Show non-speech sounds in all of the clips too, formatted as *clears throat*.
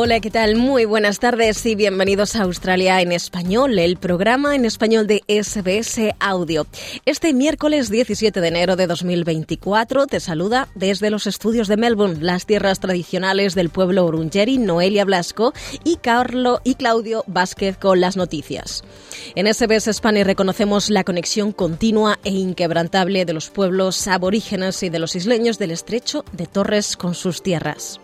Hola, ¿qué tal? Muy buenas tardes y bienvenidos a Australia en Español, el programa en español de SBS Audio. Este miércoles 17 de enero de 2024 te saluda desde los estudios de Melbourne, las tierras tradicionales del pueblo Urungeri, Noelia Blasco y, Carlo, y Claudio Vázquez con las noticias. En SBS Spanish reconocemos la conexión continua e inquebrantable de los pueblos aborígenes y de los isleños del estrecho de Torres con sus tierras.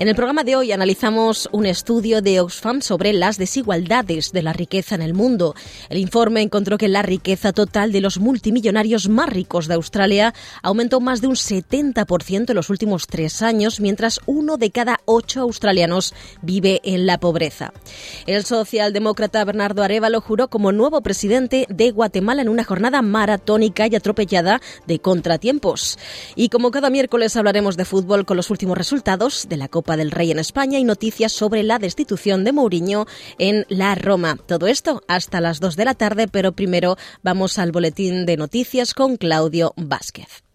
En el programa de hoy analizamos un estudio de Oxfam sobre las desigualdades de la riqueza en el mundo. El informe encontró que la riqueza total de los multimillonarios más ricos de Australia aumentó más de un 70% en los últimos tres años, mientras uno de cada ocho australianos vive en la pobreza. El socialdemócrata Bernardo Arevalo juró como nuevo presidente de Guatemala en una jornada maratónica y atropellada de contratiempos. Y como cada miércoles hablaremos de fútbol con los últimos resultados de la Copa del Rey en España y noticias sobre la destitución de Mourinho en la Roma. Todo esto hasta las 2 de la tarde, pero primero vamos al boletín de noticias con Claudio Vázquez.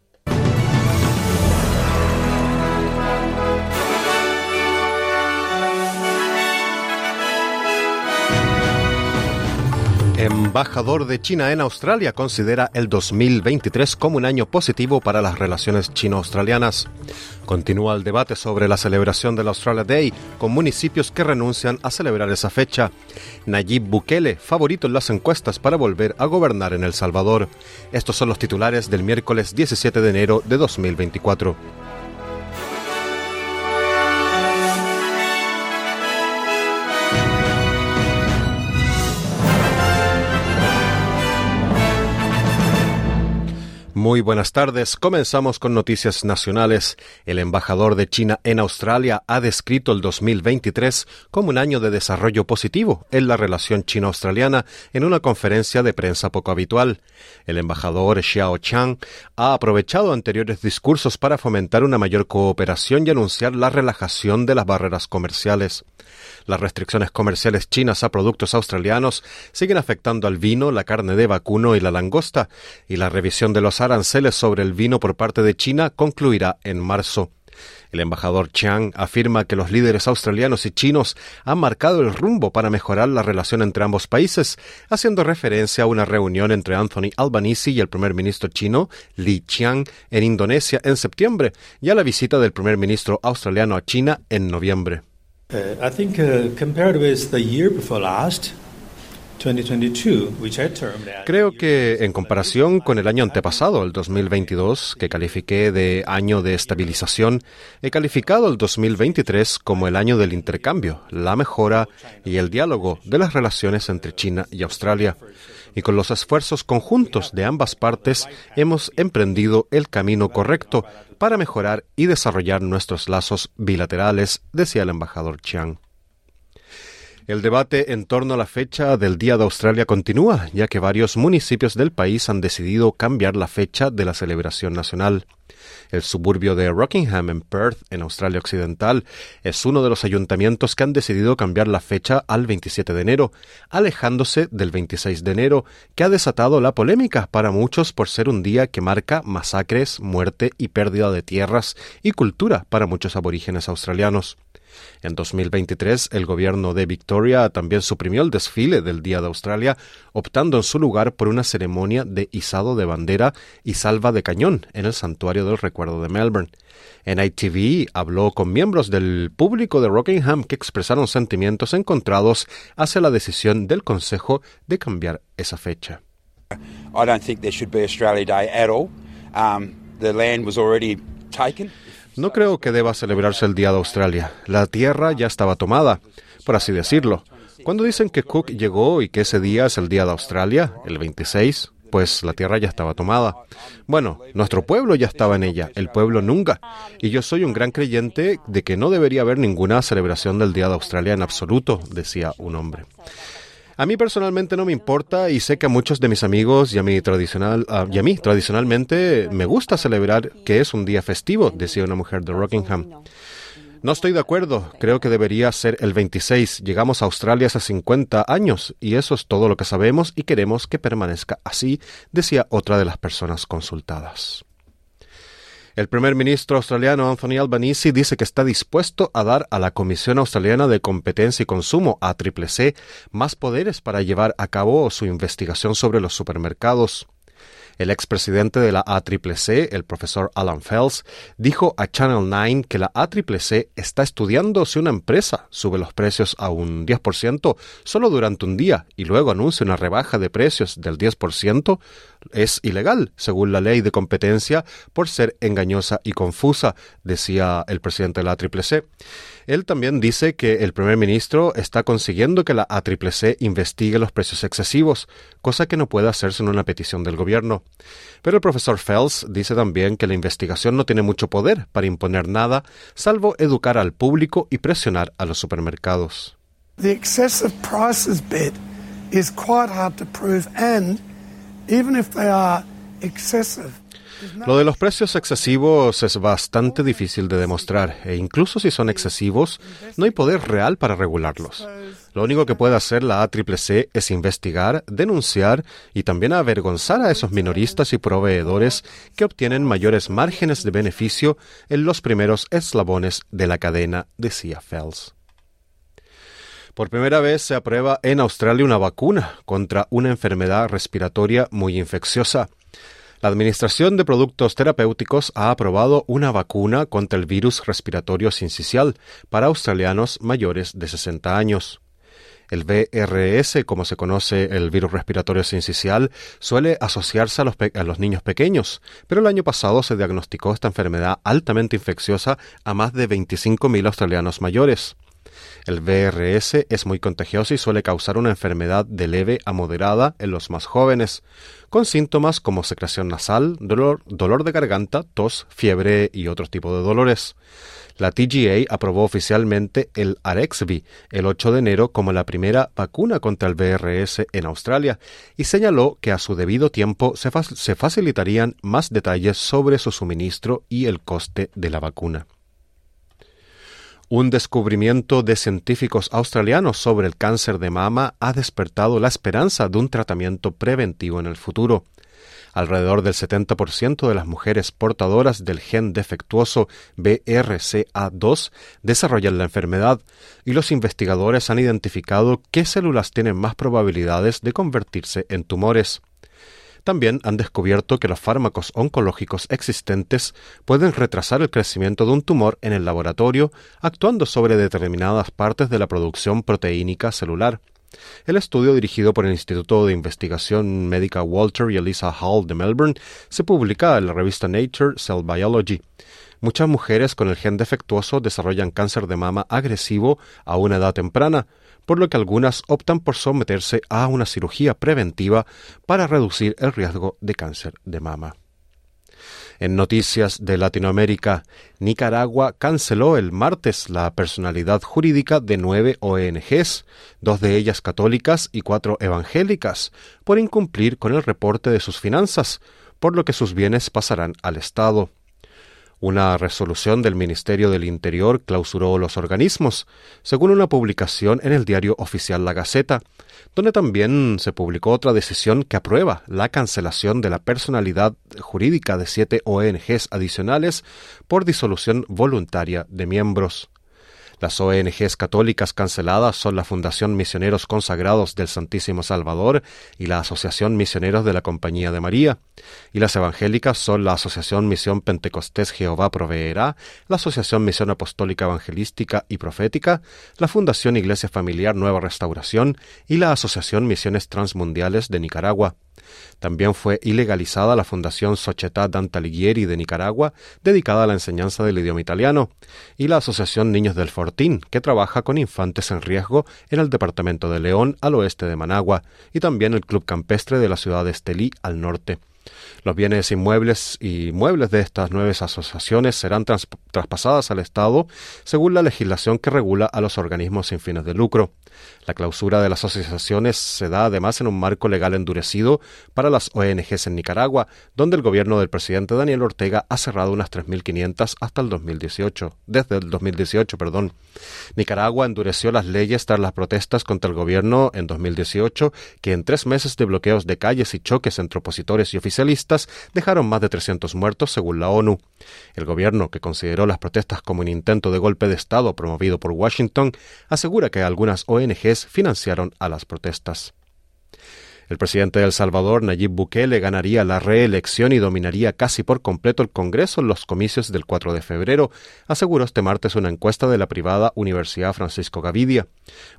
Embajador de China en Australia considera el 2023 como un año positivo para las relaciones chino-australianas. Continúa el debate sobre la celebración del Australia Day con municipios que renuncian a celebrar esa fecha. Nayib Bukele, favorito en las encuestas para volver a gobernar en El Salvador. Estos son los titulares del miércoles 17 de enero de 2024. Muy buenas tardes. Comenzamos con noticias nacionales. El embajador de China en Australia ha descrito el 2023 como un año de desarrollo positivo en la relación chino-australiana en una conferencia de prensa poco habitual. El embajador Xiao Chang ha aprovechado anteriores discursos para fomentar una mayor cooperación y anunciar la relajación de las barreras comerciales. Las restricciones comerciales chinas a productos australianos siguen afectando al vino, la carne de vacuno y la langosta, y la revisión de los aranceles sobre el vino por parte de China concluirá en marzo. El embajador Chiang afirma que los líderes australianos y chinos han marcado el rumbo para mejorar la relación entre ambos países, haciendo referencia a una reunión entre Anthony Albanese y el primer ministro chino Li Qiang en Indonesia en septiembre y a la visita del primer ministro australiano a China en noviembre. Uh, I think uh, compared with the year before last, Creo que en comparación con el año antepasado, el 2022, que califiqué de año de estabilización, he calificado el 2023 como el año del intercambio, la mejora y el diálogo de las relaciones entre China y Australia. Y con los esfuerzos conjuntos de ambas partes hemos emprendido el camino correcto para mejorar y desarrollar nuestros lazos bilaterales, decía el embajador Chiang. El debate en torno a la fecha del Día de Australia continúa, ya que varios municipios del país han decidido cambiar la fecha de la celebración nacional. El suburbio de Rockingham en Perth, en Australia Occidental, es uno de los ayuntamientos que han decidido cambiar la fecha al 27 de enero, alejándose del 26 de enero, que ha desatado la polémica para muchos por ser un día que marca masacres, muerte y pérdida de tierras y cultura para muchos aborígenes australianos. En 2023, el gobierno de Victoria también suprimió el desfile del Día de Australia, optando en su lugar por una ceremonia de izado de bandera y salva de cañón en el Santuario del Recuerdo de Melbourne. En ITV habló con miembros del público de Rockingham que expresaron sentimientos encontrados hacia la decisión del Consejo de cambiar esa fecha. I don't think there should be Australia Day at all. Um, the land was already taken. No creo que deba celebrarse el Día de Australia. La tierra ya estaba tomada, por así decirlo. Cuando dicen que Cook llegó y que ese día es el Día de Australia, el 26, pues la tierra ya estaba tomada. Bueno, nuestro pueblo ya estaba en ella, el pueblo nunca. Y yo soy un gran creyente de que no debería haber ninguna celebración del Día de Australia en absoluto, decía un hombre. A mí personalmente no me importa y sé que a muchos de mis amigos y a mí, tradicional, ah, y a mí tradicionalmente me gusta celebrar que es un día festivo, decía una mujer de Rockingham. No estoy de acuerdo, creo que debería ser el 26. Llegamos a Australia hace 50 años y eso es todo lo que sabemos y queremos que permanezca así, decía otra de las personas consultadas. El primer ministro australiano Anthony Albanese dice que está dispuesto a dar a la Comisión Australiana de Competencia y Consumo, ACCC, más poderes para llevar a cabo su investigación sobre los supermercados. El expresidente de la ACCC, el profesor Alan Fels, dijo a Channel 9 que la ACCC está estudiando si una empresa sube los precios a un 10% solo durante un día y luego anuncia una rebaja de precios del 10%, es ilegal, según la ley de competencia, por ser engañosa y confusa, decía el presidente de la ACCC. Él también dice que el primer ministro está consiguiendo que la ACCC investigue los precios excesivos, cosa que no puede hacerse en una petición del gobierno. Pero el profesor Fels dice también que la investigación no tiene mucho poder para imponer nada, salvo educar al público y presionar a los supermercados. The excessive prices bit is quite hard to prove and even if they are excessive lo de los precios excesivos es bastante difícil de demostrar e incluso si son excesivos, no hay poder real para regularlos. Lo único que puede hacer la ACCC es investigar, denunciar y también avergonzar a esos minoristas y proveedores que obtienen mayores márgenes de beneficio en los primeros eslabones de la cadena, decía Fels. Por primera vez se aprueba en Australia una vacuna contra una enfermedad respiratoria muy infecciosa. La Administración de Productos Terapéuticos ha aprobado una vacuna contra el virus respiratorio sincicial para australianos mayores de 60 años. El VRS, como se conoce el virus respiratorio sincicial, suele asociarse a los, niños pequeños, pero el año pasado se diagnosticó esta enfermedad altamente infecciosa a más de 25.000 australianos mayores. El VRS es muy contagioso y suele causar una enfermedad de leve a moderada en los más jóvenes, con síntomas como secreción nasal, dolor, dolor de garganta, tos, fiebre y otros tipos de dolores. La TGA aprobó oficialmente el Arexvy el 8 de enero como la primera vacuna contra el VRS en Australia y señaló que a su debido tiempo se facilitarían más detalles sobre su suministro y el coste de la vacuna. Un descubrimiento de científicos australianos sobre el cáncer de mama ha despertado la esperanza de un tratamiento preventivo en el futuro. Alrededor del 70% de las mujeres portadoras del gen defectuoso BRCA2 desarrollan la enfermedad y los investigadores han identificado qué células tienen más probabilidades de convertirse en tumores. También han descubierto que los fármacos oncológicos existentes pueden retrasar el crecimiento de un tumor en el laboratorio, actuando sobre determinadas partes de la producción proteínica celular. El estudio dirigido por el Instituto de Investigación Médica Walter y Elisa Hall de Melbourne se publica en la revista Nature Cell Biology. Muchas mujeres con el gen defectuoso desarrollan cáncer de mama agresivo a una edad temprana, por lo que algunas optan por someterse a una cirugía preventiva para reducir el riesgo de cáncer de mama. En noticias de Latinoamérica, Nicaragua canceló el martes la personalidad jurídica de nueve ONGs, dos de ellas católicas y cuatro evangélicas, por incumplir con el reporte de sus finanzas, por lo que sus bienes pasarán al Estado. Una resolución del Ministerio del Interior clausuró los organismos, según una publicación en el diario oficial La Gaceta, donde también se publicó otra decisión que aprueba la cancelación de la personalidad jurídica de siete ONGs adicionales por disolución voluntaria de miembros. Las ONGs católicas canceladas son la Fundación Misioneros Consagrados del Santísimo Salvador y la Asociación Misioneros de la Compañía de María. Y las evangélicas son la Asociación Misión Pentecostés Jehová Proveerá, la Asociación Misión Apostólica Evangelística y Profética, la Fundación Iglesia Familiar Nueva Restauración y la Asociación Misiones Transmundiales de Nicaragua. También fue ilegalizada la Fundación Società Dant'Alighieri de Nicaragua, dedicada a la enseñanza del idioma italiano, y la Asociación Niños del Fortín, que trabaja con infantes en riesgo en el departamento de León, al oeste de Managua, y también el Club Campestre de la ciudad de Estelí, al norte. Los bienes inmuebles y muebles de estas nuevas asociaciones serán traspasadas al Estado según la legislación que regula a los organismos sin fines de lucro. La clausura de las asociaciones se da además en un marco legal endurecido para las ONGs en Nicaragua, donde el gobierno del presidente Daniel Ortega ha cerrado unas 3.500 hasta el 2018, desde el 2018, perdón. Nicaragua endureció las leyes tras las protestas contra el gobierno en 2018, que en tres meses de bloqueos de calles y choques entre opositores y oficialistas dejaron más de 300 muertos según la ONU. El gobierno, que consideró las protestas como un intento de golpe de Estado promovido por Washington, asegura que algunas ONGs financiaron a las protestas. El presidente de El Salvador, Nayib Bukele, ganaría la reelección y dominaría casi por completo el Congreso en los comicios del 4 de febrero, aseguró este martes una encuesta de la privada Universidad Francisco Gavidia.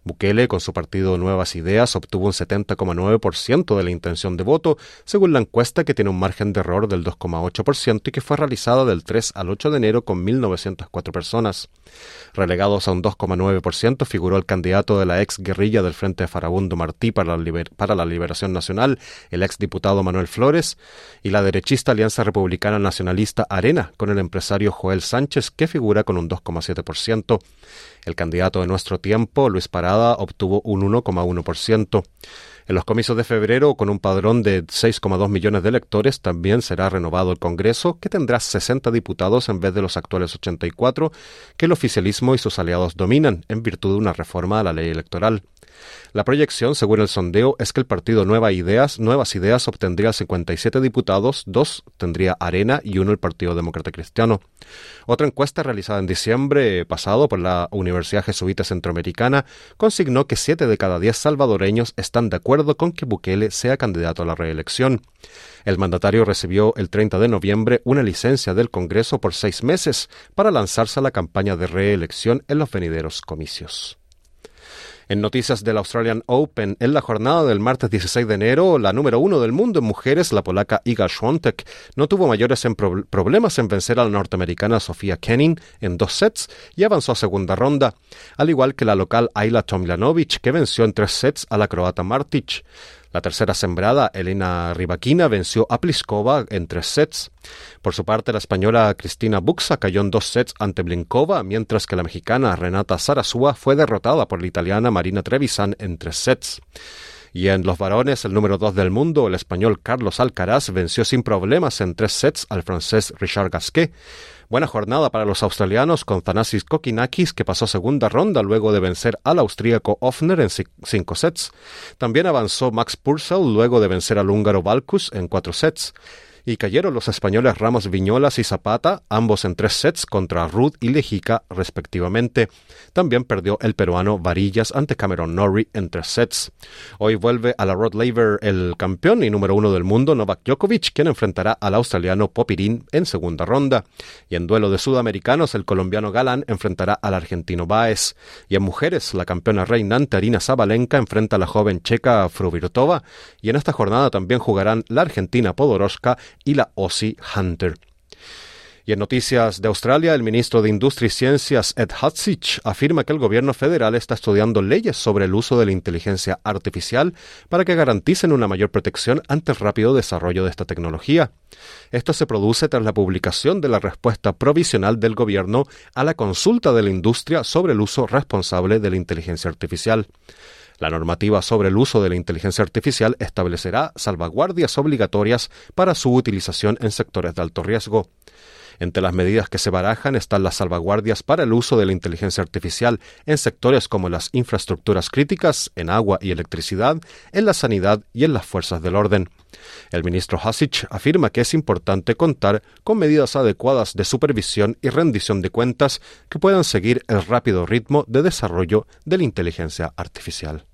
Bukele, con su partido Nuevas Ideas, obtuvo un 70,9% de la intención de voto, según la encuesta que tiene un margen de error del 2,8% y que fue realizada del 3 al 8 de enero con 1.904 personas. Relegados a un 2,9% figuró el candidato de la ex guerrilla del Frente Farabundo Martí para la, para la Liberación Nacional, el ex diputado Manuel Flores, y la derechista Alianza Republicana Nacionalista Arena, con el empresario Joel Sánchez, que figura con un 2,7%. El candidato de nuestro tiempo, Luis Parada, obtuvo un 1,1%. En los comicios de febrero, con un padrón de 6,2 millones de electores, también será renovado el Congreso, que tendrá 60 diputados en vez de los actuales 84 que el oficialismo y sus aliados dominan, en virtud de una reforma a la ley electoral. La proyección, según el sondeo, es que el partido Nueva Ideas, Nuevas Ideas obtendría 57 diputados, dos tendría Arena y uno el Partido Demócrata Cristiano. Otra encuesta realizada en diciembre pasado por la Universidad Jesuita Centroamericana consignó que 7 de cada 10 salvadoreños están de acuerdo con que Bukele sea candidato a la reelección. El mandatario recibió el 30 de noviembre una licencia del Congreso por seis meses para lanzarse a la campaña de reelección en los venideros comicios. En noticias del Australian Open, en la jornada del martes 16 de enero, la número uno del mundo en mujeres, la polaca Iga Świątek, no tuvo mayores problemas en vencer a la norteamericana Sofía Kenning en dos sets y avanzó a segunda ronda, al igual que la local Ayla Tomljanovic, que venció en tres sets a la croata Martic. La tercera sembrada, Elena Rybakina, venció a Pliskova en tres sets. Por su parte, la española Cristina Buxa cayó en dos sets ante Blinkova, mientras que la mexicana Renata Sarasúa fue derrotada por la italiana Marina Trevisan en tres sets. Y en los varones, el número dos del mundo, el español Carlos Alcaraz, venció sin problemas en tres sets al francés Richard Gasquet. Buena jornada para los australianos con Thanasis Kokinakis, que pasó segunda ronda luego de vencer al austríaco Offner en cinco sets. También avanzó Max Purcell luego de vencer al húngaro Balkus en cuatro sets y cayeron los españoles Ramos Viñolas y Zapata, ambos en tres sets contra Ruth y Lejica respectivamente. También perdió el peruano Varillas ante Cameron Norrie en tres sets. Hoy vuelve a la Rod Laver el campeón y número uno del mundo Novak Djokovic, quien enfrentará al australiano Popirín en segunda ronda. Y en duelo de sudamericanos, el colombiano Galán enfrentará al argentino Baez. Y en mujeres, la campeona reinante Arina Zabalenka enfrenta a la joven checa Fruvirtova. Y en esta jornada también jugarán la argentina Podoroska y la Aussie Hunter. Y en noticias de Australia, el ministro de Industria y Ciencias, Ed Hutzich, afirma que el gobierno federal está estudiando leyes sobre el uso de la inteligencia artificial para que garanticen una mayor protección ante el rápido desarrollo de esta tecnología. Esto se produce tras la publicación de la respuesta provisional del gobierno a la consulta de la industria sobre el uso responsable de la inteligencia artificial. La normativa sobre el uso de la inteligencia artificial establecerá salvaguardias obligatorias para su utilización en sectores de alto riesgo. Entre las medidas que se barajan están las salvaguardias para el uso de la inteligencia artificial en sectores como las infraestructuras críticas, en agua y electricidad, en la sanidad y en las fuerzas del orden. El ministro Hasich afirma que es importante contar con medidas adecuadas de supervisión y rendición de cuentas que puedan seguir el rápido ritmo de desarrollo de la inteligencia artificial.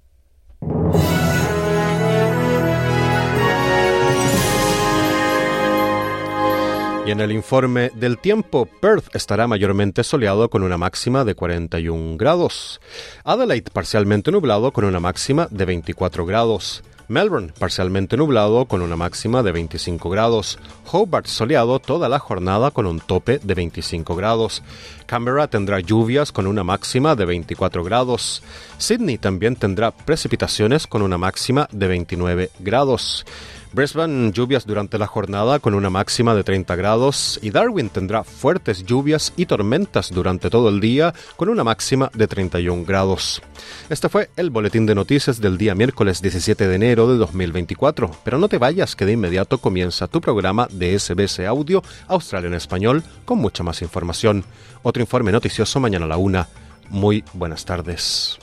Y en el informe del tiempo, Perth estará mayormente soleado con una máxima de 41 grados. Adelaide parcialmente nublado con una máxima de 24 grados. Melbourne, parcialmente nublado con una máxima de 25 grados. Hobart, soleado toda la jornada con un tope de 25 grados. Canberra tendrá lluvias con una máxima de 24 grados. Sydney también tendrá precipitaciones con una máxima de 29 grados. Brisbane lluvias durante la jornada con una máxima de 30 grados y Darwin tendrá fuertes lluvias y tormentas durante todo el día con una máxima de 31 grados. Este fue el boletín de noticias del día miércoles 17 de enero de 2024, pero no te vayas que de inmediato comienza tu programa de SBS Audio Australia en Español con mucha más información. Otro informe noticioso mañana a la una. Muy buenas tardes.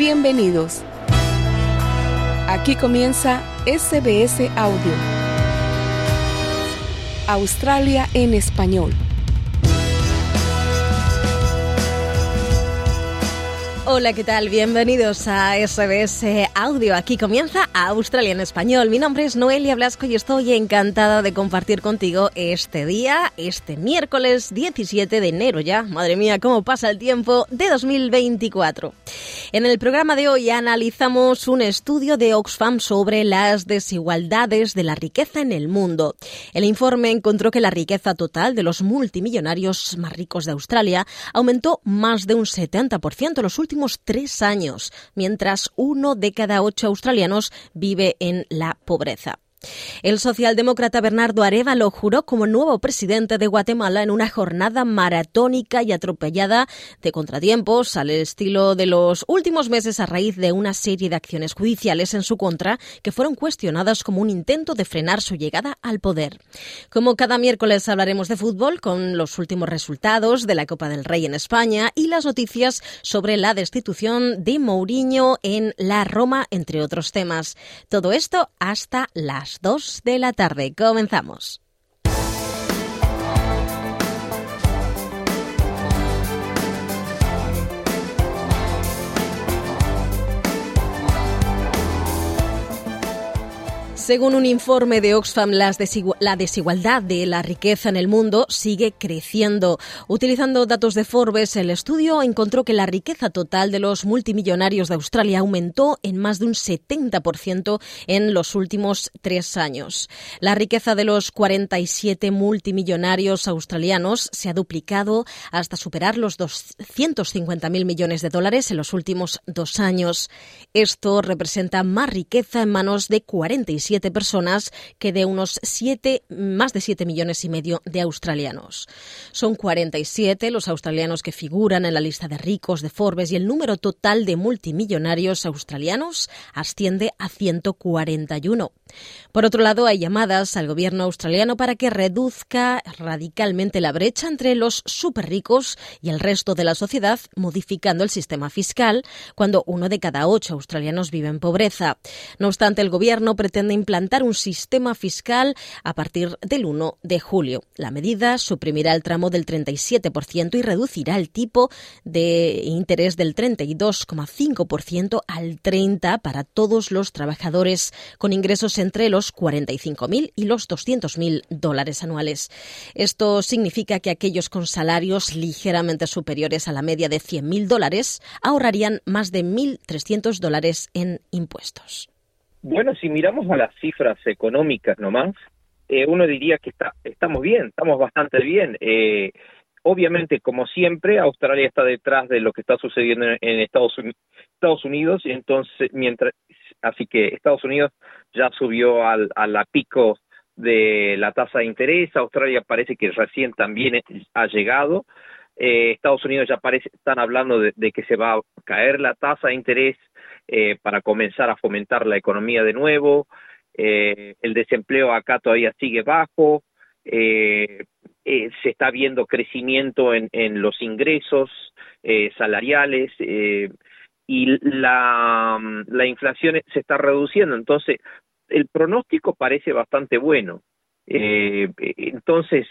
Bienvenidos. Aquí comienza SBS Audio. Australia en español. Hola, ¿qué tal? Bienvenidos a SBS Audio. Aquí comienza Australia en Español. Mi nombre es Noelia Blasco y estoy encantada de compartir contigo este día, este miércoles 17 de enero ya. Madre mía, cómo pasa el tiempo de 2024. En el programa de hoy analizamos un estudio de Oxfam sobre las desigualdades de la riqueza en el mundo. El informe encontró que la riqueza total de los multimillonarios más ricos de Australia aumentó más de un 70% en los últimos tres años, mientras uno de cada ocho australianos vive en la pobreza. El socialdemócrata Bernardo Arevalo juró como nuevo presidente de Guatemala en una jornada maratónica y atropellada de contratiempos al estilo de los últimos meses a raíz de una serie de acciones judiciales en su contra que fueron cuestionadas como un intento de frenar su llegada al poder. Como cada miércoles hablaremos de fútbol con los últimos resultados de la Copa del Rey en España y las noticias sobre la destitución de Mourinho en la Roma, entre otros temas. Todo esto hasta las 2 de la tarde. Comenzamos. Según un informe de Oxfam, la desigualdad de la riqueza en el mundo sigue creciendo. Utilizando datos de Forbes, el estudio encontró que la riqueza total de los multimillonarios de Australia aumentó en más de un 70% en los últimos tres años. La riqueza de los 47 multimillonarios australianos se ha duplicado hasta superar los 250.000 millones de dólares en los últimos dos años. Esto representa más riqueza en manos de 47 personas que de unos siete, más de 7 millones y medio de australianos. Son 47 los australianos que figuran en la lista de ricos de Forbes y el número total de multimillonarios australianos asciende a 141. Por otro lado, hay llamadas al gobierno australiano para que reduzca radicalmente la brecha entre los superricos y el resto de la sociedad, modificando el sistema fiscal cuando uno de cada ocho australianos vive en pobreza. No obstante, el gobierno pretende implantar un sistema fiscal a partir del 1 de julio. La medida suprimirá el tramo del 37% y reducirá el tipo de interés del 32,5% al 30% para todos los trabajadores con ingresos entre los 45.000 y los 200.000 dólares anuales. Esto significa que aquellos con salarios ligeramente superiores a la media de 100.000 dólares ahorrarían más de 1.300 dólares en impuestos. Bueno, si miramos a las cifras económicas nomás, eh, uno diría que está, estamos bien, estamos bastante bien. Eh, obviamente, como siempre, Australia está detrás de lo que está sucediendo en, Estados, Estados Unidos, y entonces, mientras, así que Estados Unidos ya subió al, a la pico de la tasa de interés, Australia parece que recién también ha llegado, eh, Estados Unidos ya parece, están hablando de, que se va a caer la tasa de interés eh, para comenzar a fomentar la economía de nuevo, eh, el desempleo acá todavía sigue bajo, eh, se está viendo crecimiento en, los ingresos salariales y la, la inflación se está reduciendo. Entonces, el pronóstico parece bastante bueno. Entonces,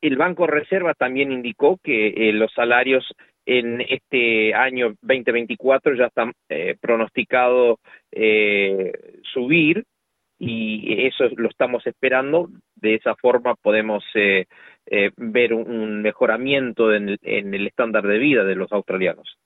el Banco Reserva también indicó que eh, los salarios en este año 2024 ya están eh, pronosticados eh, subir y eso lo estamos esperando. De esa forma podemos eh, eh, ver un, mejoramiento en el estándar de vida de los australianos.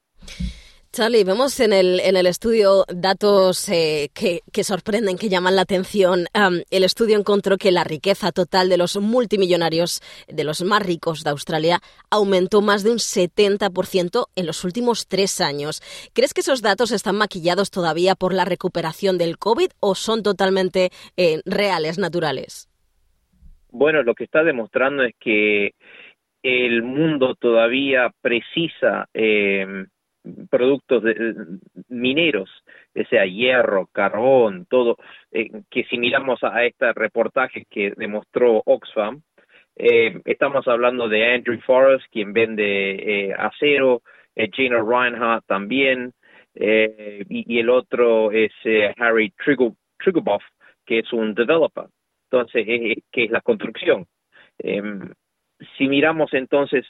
Charlie, vemos en el, en el estudio datos eh, que, que, sorprenden, que llaman la atención. el estudio encontró que la riqueza total de los multimillonarios, de los más ricos de Australia, aumentó más de un 70% en los últimos tres años. ¿Crees que esos datos están maquillados todavía por la recuperación del COVID o son totalmente eh, reales, naturales? Bueno, lo que está demostrando es que el mundo todavía precisa eh, productos de, mineros, o sea, hierro, carbón, todo, eh, que si miramos a, este reportaje que demostró Oxfam, eh, estamos hablando de Andrew Forrest, quien vende eh, acero, eh, Gina Reinhardt también, eh, y, el otro es eh, Harry Triguboff, que es un developer, entonces, que es la construcción. Em, si miramos entonces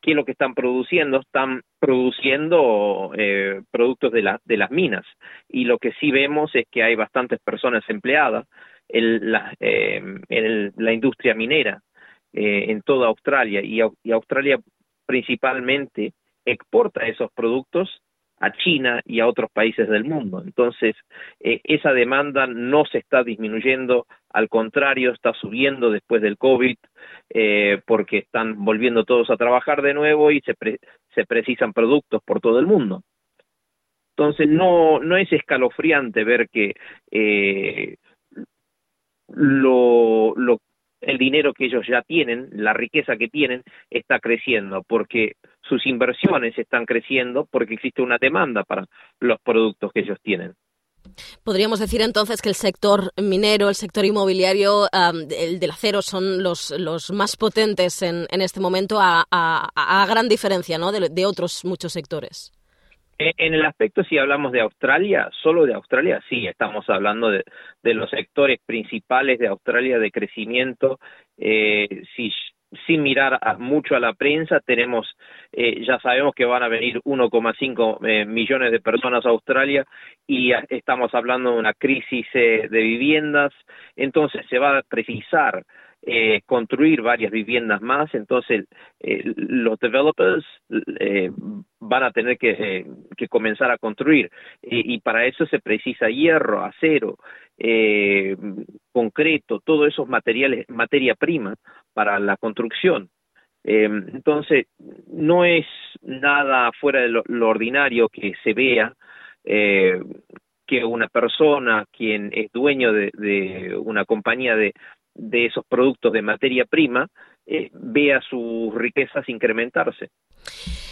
qué es lo que están produciendo, están produciendo eh, productos de, la, de las minas. Y lo que sí vemos es que hay bastantes personas empleadas en la, eh, en la industria minera eh, en toda Australia. Y, y Australia principalmente exporta esos productos a China y a otros países del mundo. Entonces, eh, esa demanda no se está disminuyendo, al contrario, está subiendo después del COVID, eh, porque están volviendo todos a trabajar de nuevo y se, se precisan productos por todo el mundo. Entonces, no, no es escalofriante ver que eh, lo, lo, el dinero que ellos ya tienen, la riqueza que tienen, está creciendo, porque sus inversiones están creciendo, porque existe una demanda para los productos que ellos tienen. Podríamos decir entonces que el sector minero, el sector inmobiliario, el del acero son los, los más potentes en, en este momento a, a, a, gran diferencia ¿no? de, de otros muchos sectores. En el aspecto, si hablamos de Australia, solo de Australia, sí, estamos hablando de, de los sectores principales de Australia de crecimiento. Eh, si, sin mirar a, mucho a la prensa, tenemos, eh, ya sabemos que van a venir 1,5 eh, millones de personas a Australia y estamos hablando de una crisis eh, de viviendas, entonces se va a precisar eh, construir varias viviendas más, entonces eh, los developers eh, van a tener que, que comenzar a construir. Y, para eso se precisa hierro, acero, concreto, todos esos materiales, materia prima para la construcción. Eh, entonces, no es nada fuera de lo, ordinario que se vea eh, que una persona quien es dueño de, de una compañía de, de esos productos de materia prima eh, vea sus riquezas incrementarse.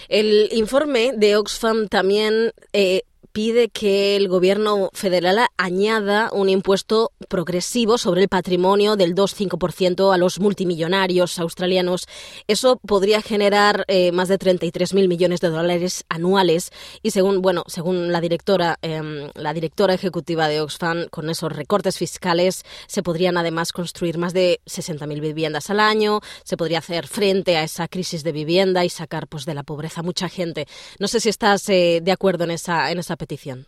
El informe de Oxfam también eh, pide que el gobierno federal añada un impuesto progresivo sobre el patrimonio del 2,5% a los multimillonarios australianos. Eso podría generar eh, más de 33.000 millones de dólares anuales y según bueno según la directora eh, la directora ejecutiva de Oxfam con esos recortes fiscales se podrían además construir más de 60.000 viviendas al año. Se podría hacer frente a esa crisis de vivienda y sacar pues de la pobreza mucha gente. No sé si estás eh, de acuerdo en esa en esa petición?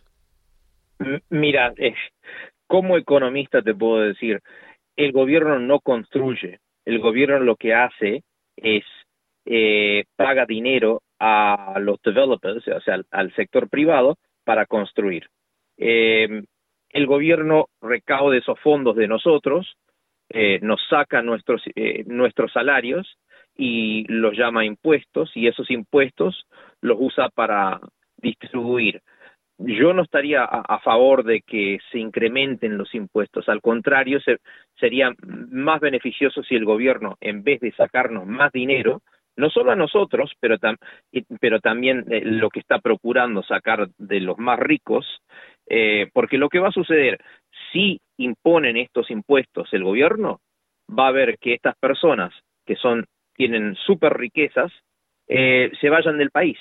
Mira, eh, como economista te puedo decir, el gobierno no construye, el gobierno lo que hace es eh, paga dinero a los developers, o sea, al, sector privado, para construir. Eh, el gobierno recaude esos fondos de nosotros, eh, nos saca nuestros, eh, nuestros salarios y los llama impuestos, y esos impuestos los usa para distribuir yo no estaría a, favor de que se incrementen los impuestos, al contrario, se, sería más beneficioso si el gobierno, en vez de sacarnos más dinero, no solo a nosotros, pero también eh, lo que está procurando sacar de los más ricos, eh, porque lo que va a suceder, si imponen estos impuestos el gobierno, va a ver que estas personas que son tienen super riquezas eh, se vayan del país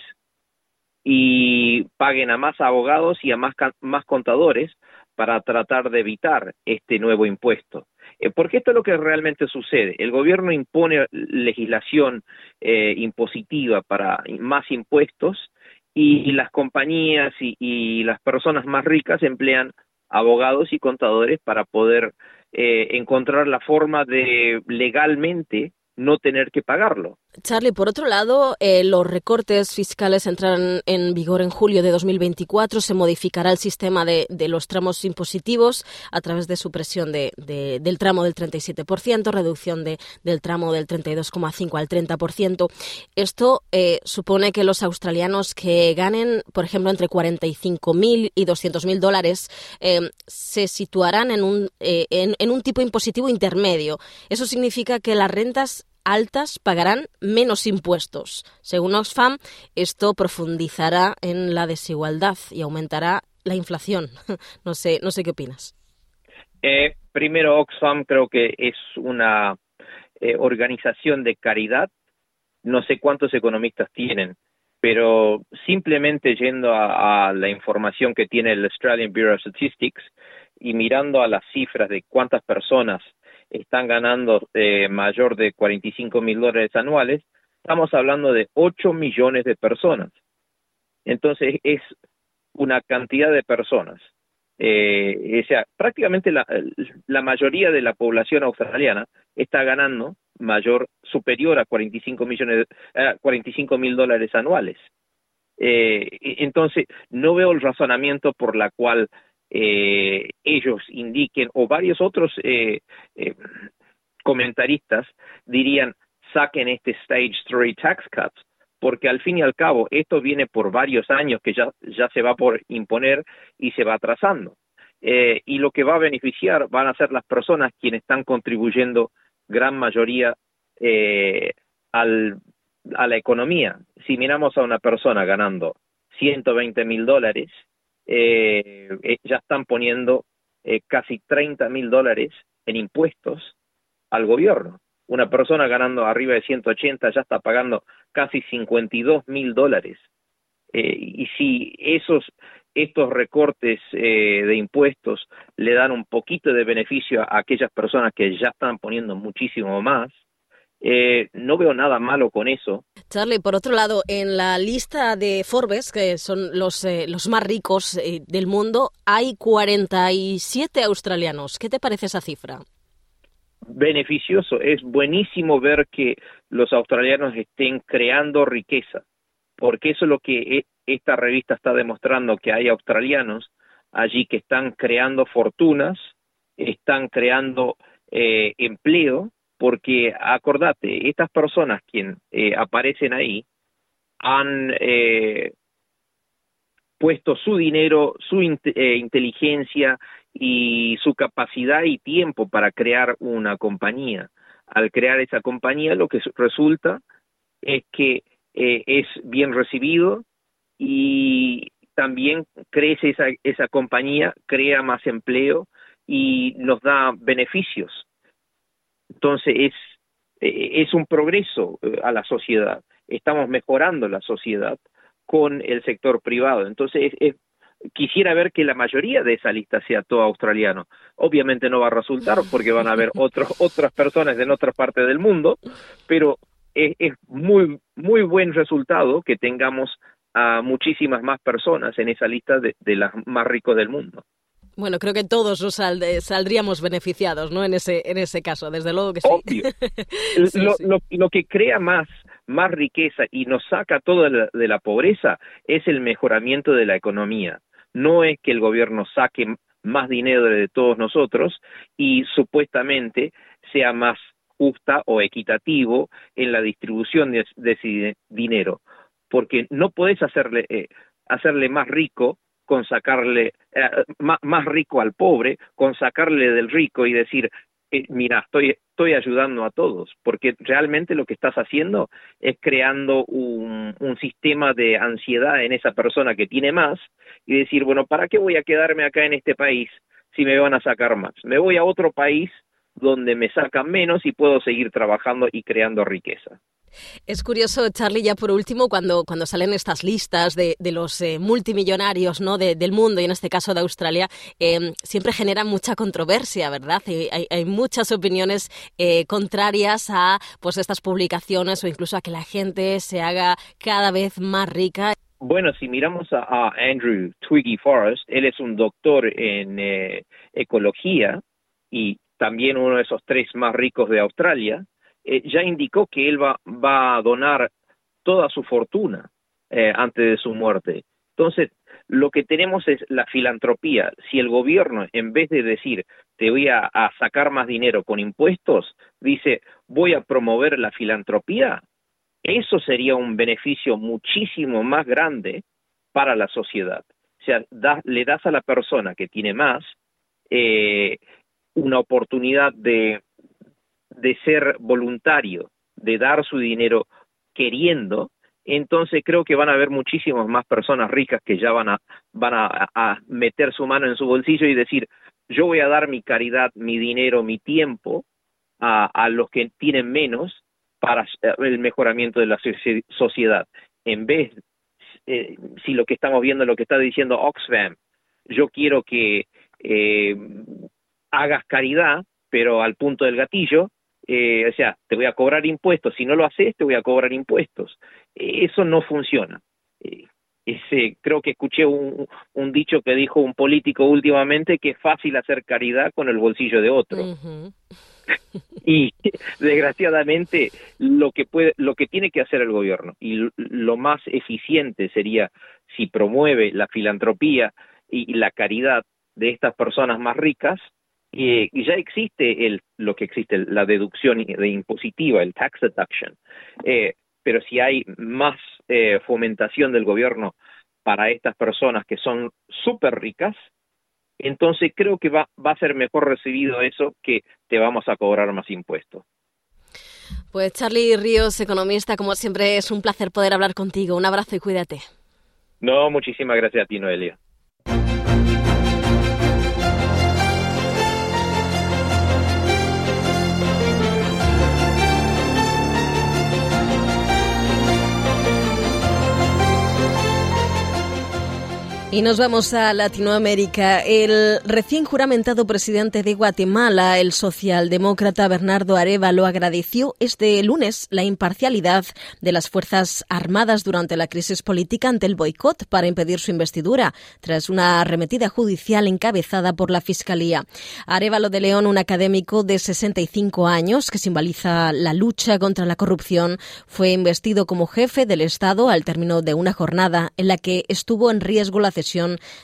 y paguen a más abogados y a más, más contadores para tratar de evitar este nuevo impuesto. Eh, porque esto es lo que realmente sucede. El gobierno impone legislación eh, impositiva para más impuestos y las compañías y, las personas más ricas emplean abogados y contadores para poder eh, encontrar la forma de legalmente no tener que pagarlo. Charlie, por otro lado, eh, los recortes fiscales entrarán en vigor en julio de 2024. Se modificará el sistema de, los tramos impositivos a través de supresión de, del tramo del 37%, reducción del tramo del 32,5 al 30%. Esto eh, supone que los australianos que ganen, por ejemplo, entre 45.000 y 200.000 dólares, eh, se situarán en un, en un tipo impositivo intermedio. Eso significa que las rentas altas pagarán menos impuestos. Según Oxfam, esto profundizará en la desigualdad y aumentará la inflación. *laughs* No sé, no sé qué opinas. Eh, primero, Oxfam creo que es una eh, organización de caridad. No sé cuántos economistas tienen, pero simplemente yendo a, la información que tiene el Australian Bureau of Statistics y mirando a las cifras de cuántas personas están ganando eh, mayor de 45 mil dólares anuales, estamos hablando de 8 millones de personas. Entonces es una cantidad de personas. Eh, o sea, prácticamente la, mayoría de la población australiana está ganando mayor, superior a 45 millones, a 45 mil dólares anuales. Eh, entonces, no veo el razonamiento por la cual eh, ellos indiquen o varios otros eh, eh, comentaristas dirían saquen este stage 3 tax cuts porque al fin y al cabo esto viene por varios años que ya, ya se va por imponer y se va atrasando. y lo que va a beneficiar van a ser las personas quienes están contribuyendo gran mayoría al, a la economía. Si miramos a una persona ganando 120 mil dólares, eh, eh, ya están poniendo eh, casi 30 mil dólares en impuestos al gobierno. Una persona ganando arriba de 180 ya está pagando casi 52 mil dólares. Eh, y si esos estos recortes de impuestos le dan un poquito de beneficio a aquellas personas que ya están poniendo muchísimo más, no veo nada malo con eso. Charlie, por otro lado, en la lista de Forbes, que son los, eh, los más ricos eh, del mundo, hay 47 australianos. ¿Qué te parece esa cifra? Beneficioso. Es buenísimo ver que los australianos estén creando riqueza, porque eso es lo que e, esta revista está demostrando, que hay australianos allí que están creando fortunas, están creando empleo porque acordate, estas personas quien eh, aparecen ahí han eh, puesto su dinero, su eh, inteligencia y su capacidad y tiempo para crear una compañía. Al crear esa compañía lo que resulta es que es bien recibido y también crece esa, esa compañía, crea más empleo y nos da beneficios entonces es, eh, es un progreso eh, a la sociedad. Estamos mejorando la sociedad con el sector privado. Entonces quisiera ver que la mayoría de esa lista sea todo australiano. Obviamente no va a resultar porque van a haber *laughs* otros, otras personas en otras partes del mundo, pero es, es muy, muy buen resultado que tengamos a muchísimas más personas en esa lista de, de las más ricos del mundo. Bueno, creo que todos nos saldríamos beneficiados, ¿no? En ese, en ese caso, desde luego que sí. Obvio. *laughs* lo, que crea más, más riqueza y nos saca todo de la, pobreza es el mejoramiento de la economía. No es que el gobierno saque más dinero de todos nosotros y supuestamente sea más justa o equitativo en la distribución de, ese dinero, porque no puedes hacerle, eh, hacerle más rico con sacarle eh, más, rico al pobre, con sacarle del rico y decir, eh, mira, estoy, estoy ayudando a todos, porque realmente lo que estás haciendo es creando un, un sistema de ansiedad en esa persona que tiene más y decir, bueno, ¿para qué voy a quedarme acá en este país si me van a sacar más? Me voy a otro país donde me sacan menos y puedo seguir trabajando y creando riqueza. Es curioso, Charlie, ya por último, cuando, cuando salen estas listas de, los eh, multimillonarios ¿no? del mundo, y en este caso de Australia, em, siempre generan mucha controversia, ¿verdad? Hay, muchas opiniones eh, contrarias a pues, estas publicaciones o incluso a que la gente se haga cada vez más rica. Bueno, si miramos a, Andrew Twiggy Forrest, él es un doctor en eh, ecología y también uno de esos tres más ricos de Australia, eh, ya indicó que él va, a donar toda su fortuna eh, antes de su muerte. Entonces, lo que tenemos es la filantropía. Si el gobierno, en vez de decir, te voy a sacar más dinero con impuestos, dice, voy a promover la filantropía, eso sería un beneficio muchísimo más grande para la sociedad. O sea, le das a la persona que tiene más eh, una oportunidad de, de ser voluntario, de dar su dinero queriendo, entonces creo que van a haber muchísimas más personas ricas que ya van a, van a, meter su mano en su bolsillo y decir, yo voy a dar mi caridad, mi dinero, mi tiempo a, los que tienen menos para el mejoramiento de la sociedad. En vez, eh, si lo que estamos viendo lo que está diciendo Oxfam, yo quiero que eh, hagas caridad, pero al punto del gatillo, eh, o sea, te voy a cobrar impuestos, si no lo haces, te voy a cobrar impuestos. eso no funciona. Ese, creo que escuché un, dicho que dijo un político últimamente que es fácil hacer caridad con el bolsillo de otro y *laughs* desgraciadamente lo que puede lo que tiene que hacer el gobierno y lo más eficiente sería si promueve la filantropía y la caridad de estas personas más ricas eh, y ya existe el lo que existe la deducción de impositiva el tax deduction eh, pero si hay más eh, fomentación del gobierno para estas personas que son súper ricas entonces creo que va, va a ser mejor recibido eso que te vamos a cobrar más impuestos. Pues Charlie Ríos, economista, como siempre es un placer poder hablar contigo. Un abrazo y cuídate. No, muchísimas gracias a ti, Noelia. Y nos vamos a Latinoamérica. El recién juramentado presidente de Guatemala, el socialdemócrata Bernardo Arevalo, agradeció este lunes la imparcialidad de las Fuerzas Armadas durante la crisis política ante el boicot para impedir su investidura, tras una arremetida judicial encabezada por la Fiscalía. Arevalo de León, un académico de 65 años que simboliza la lucha contra la corrupción, fue investido como jefe del Estado al término de una jornada en la que estuvo en riesgo la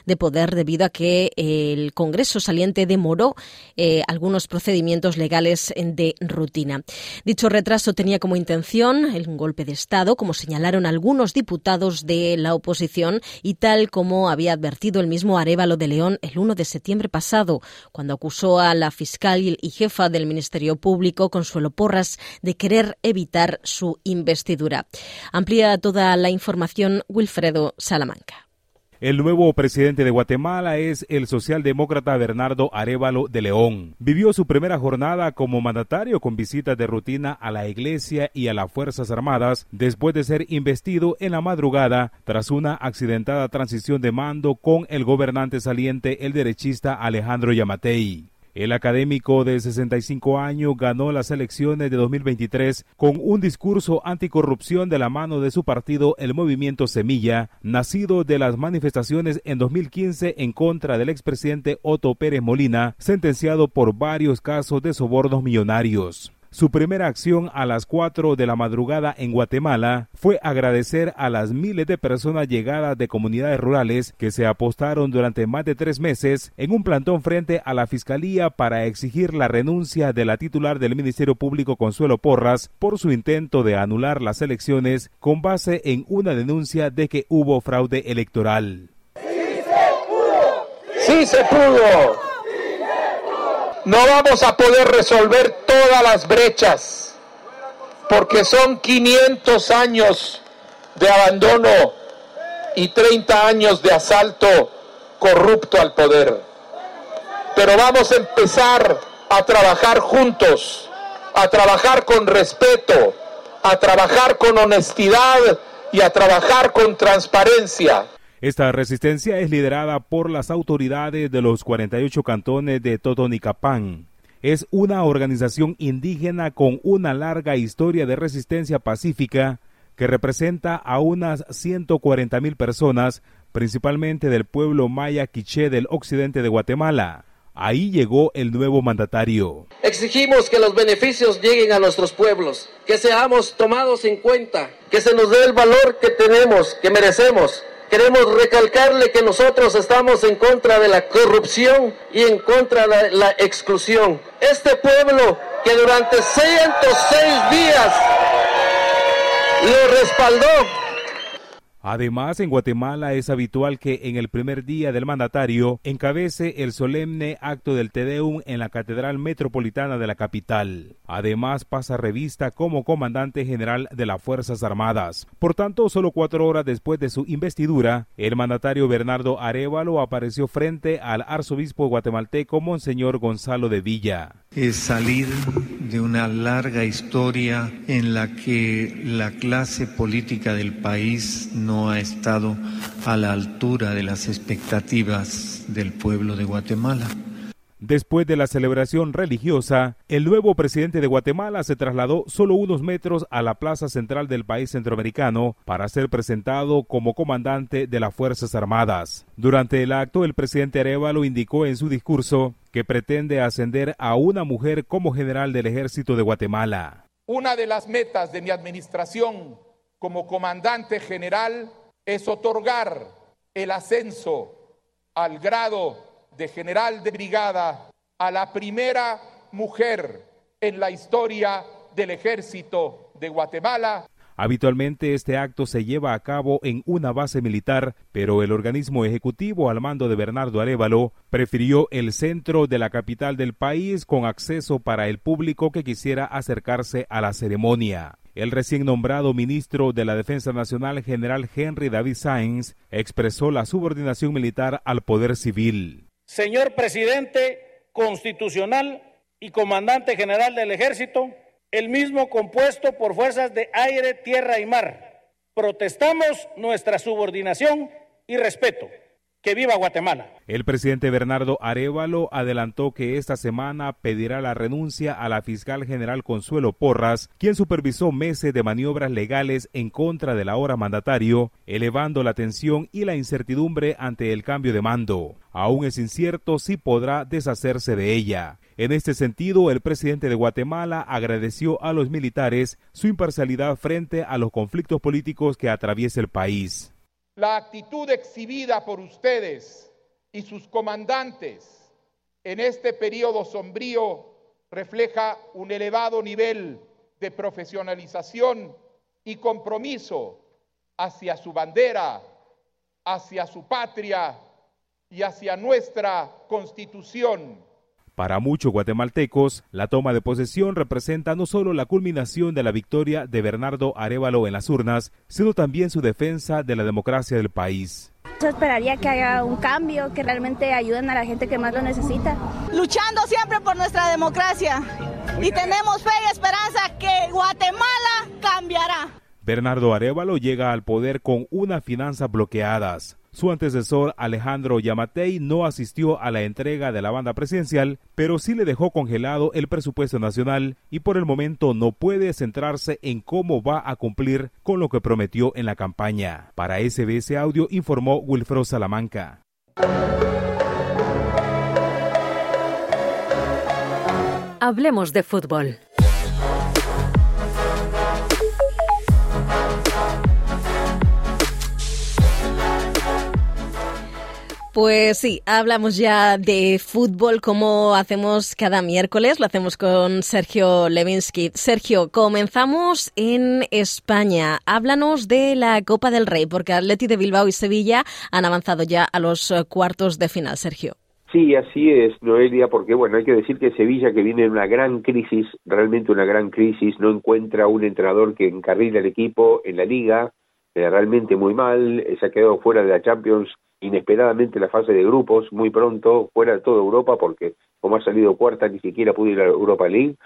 de poder debido a que el Congreso saliente demoró eh, algunos procedimientos legales de rutina. Dicho retraso tenía como intención un golpe de Estado, como señalaron algunos diputados de la oposición y tal como había advertido el mismo Arevalo de León el 1 de septiembre pasado, cuando acusó a la fiscal y jefa del Ministerio Público, Consuelo Porras, de querer evitar su investidura. Amplía toda la información Wilfredo Salamanca. El nuevo presidente de Guatemala es el socialdemócrata Bernardo Arevalo de León. Vivió su primera jornada como mandatario con visitas de rutina a la iglesia y a las Fuerzas Armadas después de ser investido en la madrugada tras una accidentada transición de mando con el gobernante saliente, el derechista Alejandro Yamatei. El académico de 65 años ganó las elecciones de 2023 con un discurso anticorrupción de la mano de su partido, el Movimiento Semilla, nacido de las manifestaciones en 2015 en contra del expresidente Otto Pérez Molina, sentenciado por varios casos de sobornos millonarios. Su primera acción a las 4 de la madrugada en Guatemala fue agradecer a las miles de personas llegadas de comunidades rurales que se apostaron durante más de tres meses en un plantón frente a la Fiscalía para exigir la renuncia de la titular del Ministerio Público Consuelo Porras por su intento de anular las elecciones con base en una denuncia de que hubo fraude electoral. ¡Sí se pudo! ¡Sí se pudo! No vamos a poder resolver todas las brechas, porque son 500 años de abandono y 30 años de asalto corrupto al poder. Pero vamos a empezar a trabajar juntos, a trabajar con respeto, a trabajar con honestidad y a trabajar con transparencia. Esta resistencia es liderada por las autoridades de los 48 cantones de Totonicapán. Es una organización indígena con una larga historia de resistencia pacífica que representa a unas 140 mil personas, principalmente del pueblo maya quiché del occidente de Guatemala. Ahí llegó el nuevo mandatario. Exigimos que los beneficios lleguen a nuestros pueblos, que seamos tomados en cuenta, que se nos dé el valor que tenemos, que merecemos. Queremos recalcarle que nosotros estamos en contra de la corrupción y en contra de la exclusión. Este pueblo que durante 106 días lo respaldó Además, en Guatemala es habitual que en el primer día del mandatario encabece el solemne acto del Tedeum en la Catedral Metropolitana de la capital. Además, pasa revista como comandante general de las Fuerzas Armadas. Por tanto, solo cuatro horas después de su investidura, el mandatario Bernardo Arevalo apareció frente al arzobispo guatemalteco Monseñor Gonzalo de Villa. Es salir de una larga historia en la que la clase política del país no ha estado a la altura de las expectativas del pueblo de Guatemala. Después de la celebración religiosa, el nuevo presidente de Guatemala se trasladó solo unos metros a la plaza central del país centroamericano para ser presentado como comandante de las Fuerzas Armadas. Durante el acto, el presidente Arevalo indicó en su discurso que pretende ascender a una mujer como general del ejército de Guatemala. Una de las metas de mi administración como comandante general es otorgar el ascenso al grado de general de brigada a la primera mujer en la historia del ejército de Guatemala. Habitualmente este acto se lleva a cabo en una base militar, pero el organismo ejecutivo al mando de Bernardo Arevalo prefirió el centro de la capital del país con acceso para el público que quisiera acercarse a la ceremonia. El recién nombrado ministro de la Defensa Nacional, general Henry David Sainz, expresó la subordinación militar al poder civil. Señor presidente constitucional y comandante general del ejército, el mismo compuesto por fuerzas de aire, tierra y mar, protestamos nuestra subordinación y respeto. ¡Que viva Guatemala! El presidente Bernardo Arevalo adelantó que esta semana pedirá la renuncia a la fiscal general Consuelo Porras, quien supervisó meses de maniobras legales en contra del ahora mandatario, elevando la tensión y la incertidumbre ante el cambio de mando. Aún es incierto si podrá deshacerse de ella. En este sentido, el presidente de Guatemala agradeció a los militares su imparcialidad frente a los conflictos políticos que atraviesa el país. La actitud exhibida por ustedes y sus comandantes en este periodo sombrío refleja un elevado nivel de profesionalización y compromiso hacia su bandera, hacia su patria y hacia nuestra constitución para muchos guatemaltecos, la toma de posesión representa no solo la culminación de la victoria de Bernardo Arevalo en las urnas, sino también su defensa de la democracia del país. Yo esperaría que haya un cambio, que realmente ayuden a la gente que más lo necesita. Luchando siempre por nuestra democracia y tenemos fe y esperanza que Guatemala cambiará. Bernardo Arevalo llega al poder con unas finanzas bloqueadas. Su antecesor Alejandro Yamatei no asistió a la entrega de la banda presidencial, pero sí le dejó congelado el presupuesto nacional y por el momento no puede centrarse en cómo va a cumplir con lo que prometió en la campaña. Para SBS Audio informó Wilfredo Salamanca. Hablemos de fútbol. Pues sí, hablamos ya de fútbol como hacemos cada miércoles, lo hacemos con Sergio Levinsky. Sergio, comenzamos en España. Háblanos de la Copa del Rey, porque Atleti de Bilbao y Sevilla han avanzado ya a los cuartos de final, Sergio. Sí, así es, Noelia, porque bueno, hay que decir que Sevilla, que viene en una gran crisis, realmente una gran crisis, no encuentra un entrenador que encarrile al equipo en la liga, eh, realmente muy mal, se ha quedado fuera de la Champions inesperadamente la fase de grupos muy pronto, fuera de toda Europa, porque como ha salido cuarta ni siquiera pudo ir a Europa League.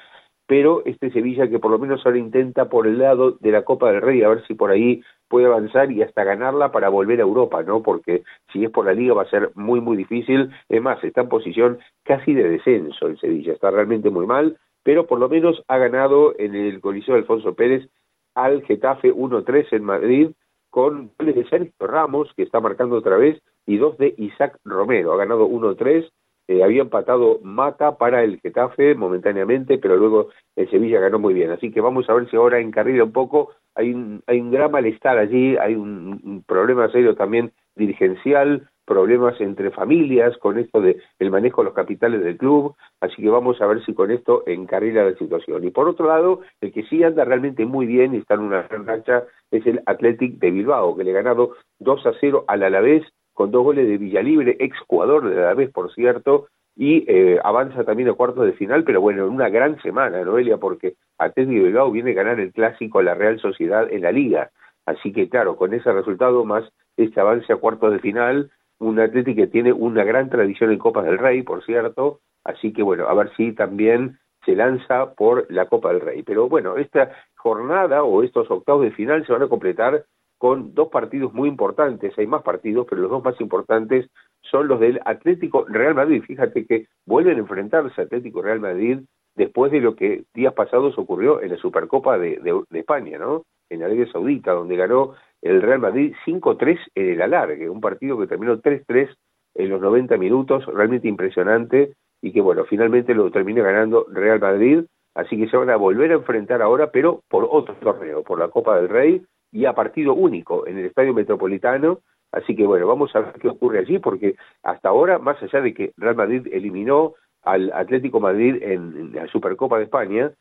pero este Sevilla que por lo menos ahora intenta por el lado de la Copa del Rey a ver si por ahí puede avanzar y hasta ganarla para volver a Europa, ¿no? Porque si es por la Liga va a ser muy, muy difícil. Es más, está en posición casi de descenso el Sevilla, está realmente muy mal, pero por lo menos ha ganado en el Coliseo Alfonso Pérez al Getafe 1-3 en Madrid con goles de Sergio Ramos, que está marcando otra vez, y dos de Isaac Romero. Ha ganado 1-3 eh, había empatado Mata para el Getafe momentáneamente, pero luego el Sevilla ganó muy bien. Así que vamos a ver si ahora encarrila un poco. Hay un, hay un gran malestar allí, hay un, problema serio también dirigencial, problemas entre familias con esto de el manejo de los capitales del club, así que vamos a ver si con esto encarrila la situación. Y por otro lado, el que sí anda realmente muy bien y está en una gran racha es el Athletic de Bilbao, que le ha ganado 2 a 0 al Alavés con dos goles de Villalibre, ex jugador de la vez, por cierto, y eh, avanza también a cuartos de final, pero bueno, en una gran semana, Noelia, porque Atlético Bilbao viene a ganar el clásico a la Real Sociedad en la Liga. Así que, claro, con ese resultado más este avance a cuartos de final, un Atlético que tiene una gran tradición en Copas del Rey, por cierto, así que bueno, a ver si también se lanza por la Copa del Rey. Pero bueno, esta jornada o estos octavos de final se van a completar con dos partidos muy importantes, hay más partidos, pero los dos más importantes son los del Atlético Real Madrid. Fíjate que vuelven a enfrentarse Atlético Real Madrid después de lo que días pasados ocurrió en la Supercopa de, España, ¿no? En Arabia Saudita, donde ganó el Real Madrid 5-3 en el alargue, un partido que terminó 3-3 en los 90 minutos, realmente impresionante, y que bueno, finalmente lo termina ganando Real Madrid, así que se van a volver a enfrentar ahora, pero por otro torneo, por la Copa del Rey, y a partido único en el Estadio Metropolitano. Así que bueno, vamos a ver qué ocurre allí, porque hasta ahora, más allá de que Real Madrid eliminó al Atlético Madrid en, la Supercopa de España,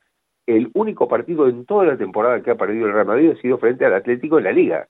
el único partido en toda la temporada que ha perdido el Real Madrid ha sido frente al Atlético en la Liga.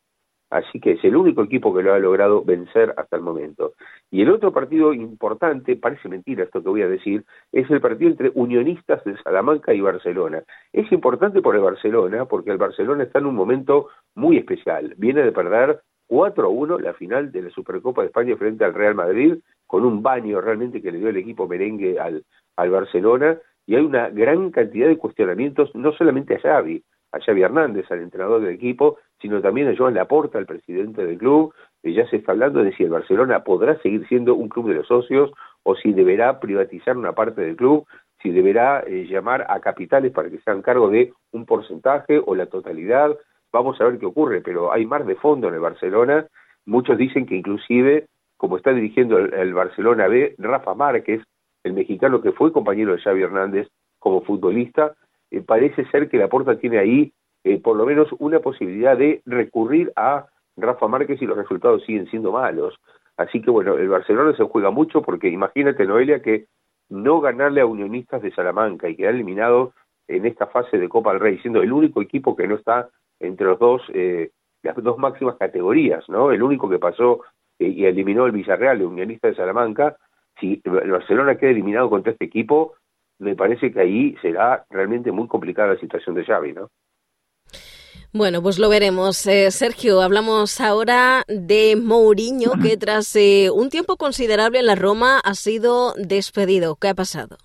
Así que es el único equipo que lo ha logrado vencer hasta el momento. Y el otro partido importante, parece mentira esto que voy a decir, es el partido entre Unionistas de Salamanca y Barcelona. Es importante por el Barcelona, porque el Barcelona está en un momento muy especial. Viene de perder 4 a 1 la final de la Supercopa de España frente al Real Madrid, con un baño realmente que le dio el equipo merengue al, al Barcelona, y hay una gran cantidad de cuestionamientos, no solamente a Xavi, a Xavi Hernández, al entrenador del equipo, sino también a Joan Laporta, el presidente del club. ya se está hablando de si el Barcelona podrá seguir siendo un club de los socios o si deberá privatizar una parte del club, si deberá eh, llamar a capitales para que se hagan cargo de un porcentaje o la totalidad. Vamos a ver qué ocurre, pero hay más de fondo en el Barcelona. Muchos dicen que inclusive, como está dirigiendo el, Barcelona B, Rafa Márquez, el mexicano que fue compañero de Xavi Hernández como futbolista, eh, parece ser que la Porta tiene ahí eh, por lo menos una posibilidad de recurrir a Rafa Márquez y los resultados siguen siendo malos. Así que bueno, el Barcelona se juega mucho porque imagínate, Noelia, que no ganarle a Unionistas de Salamanca y quedar eliminado en esta fase de Copa del Rey, siendo el único equipo que no está entre los dos, eh, las dos máximas categorías, ¿no? El único que pasó y eliminó el Villarreal, el Unionista de Salamanca, si el Barcelona queda eliminado contra este equipo, me parece que ahí será realmente muy complicada la situación de Xavi, ¿no? Bueno, pues lo veremos. Eh, Sergio, hablamos ahora de Mourinho, que *clears throat* tras eh, un tiempo considerable en la Roma ha sido despedido. ¿Qué ha pasado?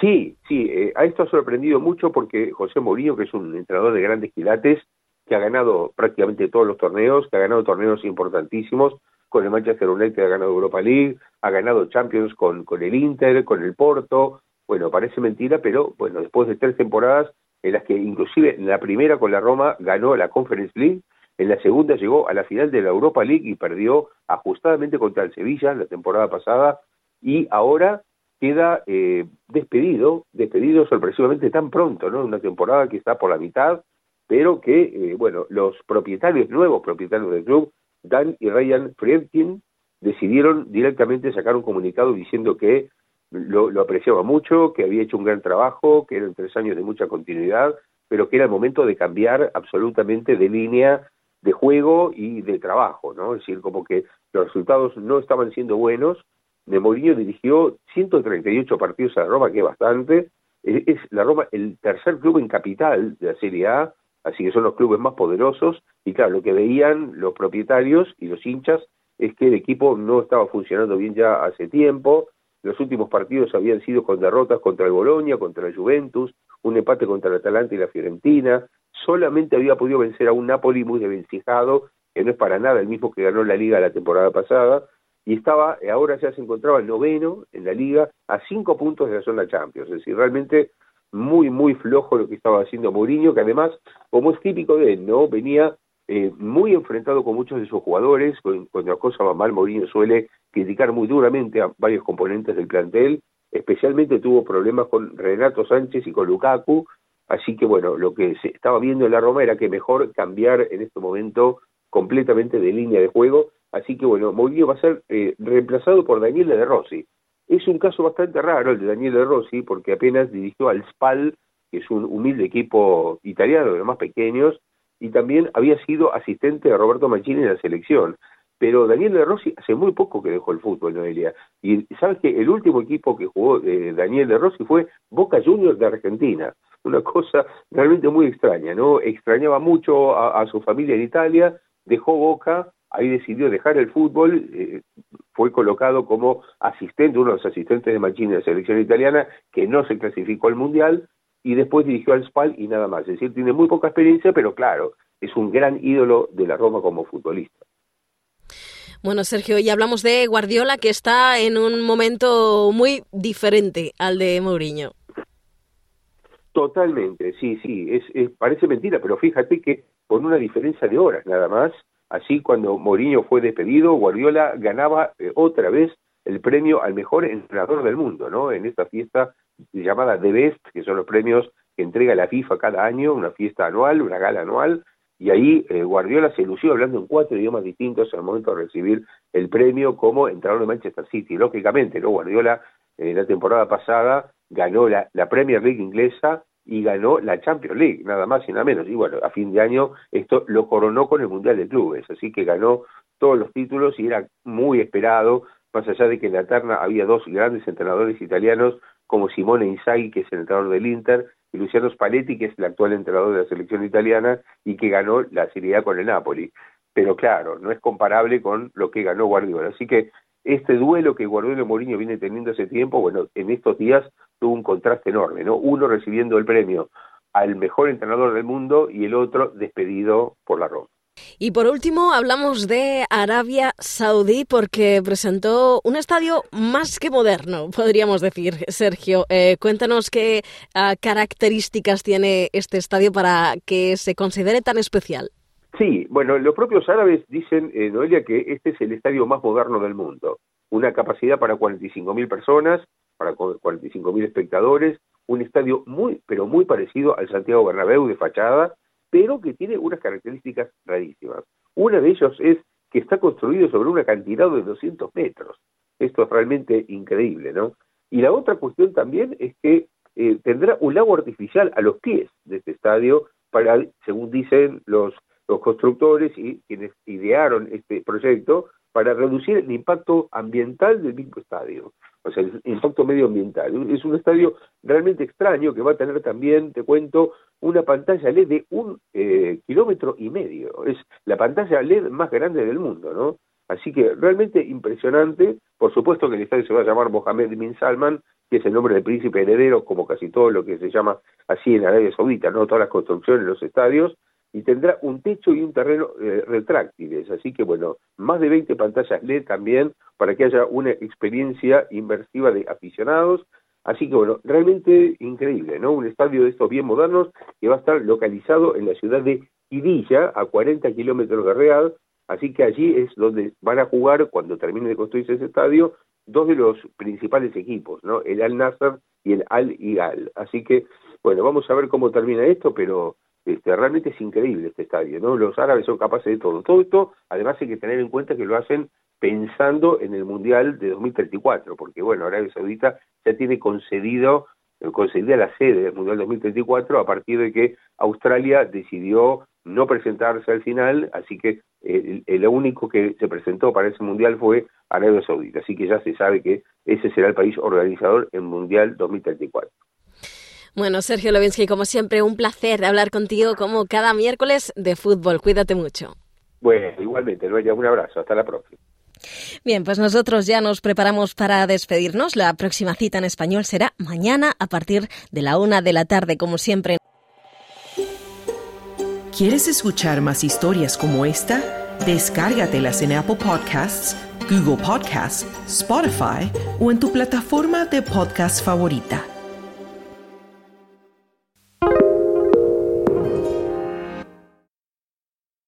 Sí, sí, eh, a esto ha sorprendido mucho porque José Mourinho, que es un entrenador de grandes quilates, que ha ganado prácticamente todos los torneos, que ha ganado torneos importantísimos, con el Manchester United ha ganado Europa League, ha ganado Champions con, con el Inter, con el Porto. Bueno, parece mentira, pero bueno, después de tres temporadas en las que inclusive en la primera con la Roma ganó la Conference League, en la segunda llegó a la final de la Europa League y perdió ajustadamente contra el Sevilla la temporada pasada y ahora queda eh, despedido, despedido sorpresivamente tan pronto, ¿no? Una temporada que está por la mitad, pero que, eh, bueno, los propietarios, nuevos propietarios del club, Dan y Ryan Friedkin, decidieron directamente sacar un comunicado diciendo que lo, apreciaba mucho, que había hecho un gran trabajo, que eran tres años de mucha continuidad, pero que era el momento de cambiar absolutamente de línea de juego y de trabajo, ¿no? Es decir, como que los resultados no estaban siendo buenos. De Mourinho dirigió 138 partidos a la Roma, que es bastante. Es la Roma el tercer club en capital de la Serie A, así que son los clubes más poderosos. Y claro, lo que veían los propietarios y los hinchas es que el equipo no estaba funcionando bien ya hace tiempo, los últimos partidos habían sido con derrotas contra el Bolonia, contra el Juventus, un empate contra el Atalanta y la Fiorentina, solamente había podido vencer a un Napoli muy desvencijado, que no es para nada el mismo que ganó la liga la temporada pasada, y estaba, ahora ya se encontraba noveno en la liga a cinco puntos de la zona Champions, es decir, realmente muy, muy flojo lo que estaba haciendo Mourinho, que además, como es típico de él, ¿no? Venía eh, muy enfrentado con muchos de sus jugadores, cuando la cosa va mal, Mourinho suele criticar muy duramente a varios componentes del plantel, especialmente tuvo problemas con Renato Sánchez y con Lukaku, así que bueno, lo que se estaba viendo en la Roma era que mejor cambiar en este momento completamente de línea de juego, así que bueno, Mourinho va a ser eh, reemplazado por Daniel De Rossi. Es un caso bastante raro el de Daniel De Rossi, porque apenas dirigió al Spal, que es un humilde equipo italiano de los más pequeños, y también había sido asistente de Roberto Mancini en la selección. Pero Daniel De Rossi hace muy poco que dejó el fútbol, Noelia. Y sabes que el último equipo que jugó eh, Daniel De Rossi fue Boca Juniors de Argentina. Una cosa realmente muy extraña, ¿no? Extrañaba mucho a, su familia en Italia, dejó Boca, ahí decidió dejar el fútbol, eh, fue colocado como asistente, uno de los asistentes de Mancini de la selección italiana, que no se clasificó al Mundial, y después dirigió al Spal y nada más. Es decir, tiene muy poca experiencia, pero claro, es un gran ídolo de la Roma como futbolista. Bueno, Sergio, y hablamos de Guardiola, que está en un momento muy diferente al de Mourinho. Totalmente, sí, sí, es, parece mentira, pero fíjate que con una diferencia de horas nada más, así cuando Mourinho fue despedido, Guardiola ganaba eh, otra vez el premio al mejor entrenador del mundo, ¿no? En esta fiesta llamada The Best, que son los premios que entrega la FIFA cada año, una fiesta anual, una gala anual, y ahí eh, Guardiola se lució hablando en cuatro idiomas distintos al momento de recibir el premio como entrenador de Manchester City. Lógicamente, ¿no? Guardiola eh, la temporada pasada ganó la, la Premier League inglesa y ganó la Champions League, nada más y nada menos. Y bueno, a fin de año esto lo coronó con el Mundial de Clubes, así que ganó todos los títulos y era muy esperado, más allá de que en la terna había dos grandes entrenadores italianos como Simone Inzaghi, que es el entrenador del Inter, y Luciano Spalletti, que es el actual entrenador de la selección italiana y que ganó la Serie A con el Napoli. Pero claro, no es comparable con lo que ganó Guardiola. Así que este duelo que Guardiola y Mourinho viene teniendo hace tiempo, bueno, en estos días tuvo un contraste enorme, ¿no? Uno recibiendo el premio al mejor entrenador del mundo y el otro despedido por la Roma. Y por último, hablamos de Arabia Saudí porque presentó un estadio más que moderno, podríamos decir. Sergio, eh, cuéntanos qué ah, características tiene este estadio para que se considere tan especial. Sí, bueno, los propios árabes dicen, eh, Noelia, que este es el estadio más moderno del mundo. Una capacidad para 45.000 personas, para 45.000 espectadores, un estadio muy, pero muy parecido al Santiago Bernabéu de fachada, pero que tiene unas características rarísimas. Una de ellos es que está construido sobre un acantilado de 200 metros. Esto es realmente increíble, ¿no? Y la otra cuestión también es que eh, tendrá un lago artificial a los pies de este estadio para, según dicen los, los constructores y quienes idearon este proyecto, para reducir el impacto ambiental del mismo estadio, o sea, el impacto medioambiental. Es un estadio realmente extraño que va a tener también, te cuento, una pantalla LED de un eh, kilómetro y medio. Es la pantalla LED más grande del mundo, ¿no? Así que realmente impresionante. Por supuesto que el estadio se va a llamar Mohamed bin Salman, que es el nombre del príncipe heredero, como casi todo lo que se llama así en Arabia Saudita, ¿no? Todas las construcciones, los estadios, y tendrá un techo y un terreno eh, retráctiles. Así que, bueno, más de 20 pantallas LED también para que haya una experiencia inmersiva de aficionados Así que bueno, realmente increíble, ¿no? Un estadio de estos bien modernos que va a estar localizado en la ciudad de Irilla, a 40 kilómetros de Real, así que allí es donde van a jugar, cuando termine de construirse ese estadio, dos de los principales equipos, ¿no? El Al Nasser y el Al Hilal. Así que, bueno, vamos a ver cómo termina esto, pero este, realmente es increíble este estadio, ¿no? Los árabes son capaces de todo. Todo esto, además hay que tener en cuenta que lo hacen pensando en el Mundial de 2034, porque bueno, Arabia Saudita ya tiene concedido eh, concedida la sede del Mundial 2034 a partir de que Australia decidió no presentarse al final, así que eh, el, único que se presentó para ese Mundial fue Arabia Saudita, así que ya se sabe que ese será el país organizador en Mundial 2034. Bueno, Sergio Lovinsky, como siempre, un placer hablar contigo como cada miércoles de fútbol. Cuídate mucho. Bueno, igualmente, Noelia, un abrazo. Hasta la próxima. Bien, pues nosotros ya nos preparamos para despedirnos. La próxima cita en español será mañana a partir de la una de la tarde, como siempre. ¿Quieres escuchar más historias como esta? Descárgatelas en Apple Podcasts, Google Podcasts, Spotify o en tu plataforma de podcast favorita.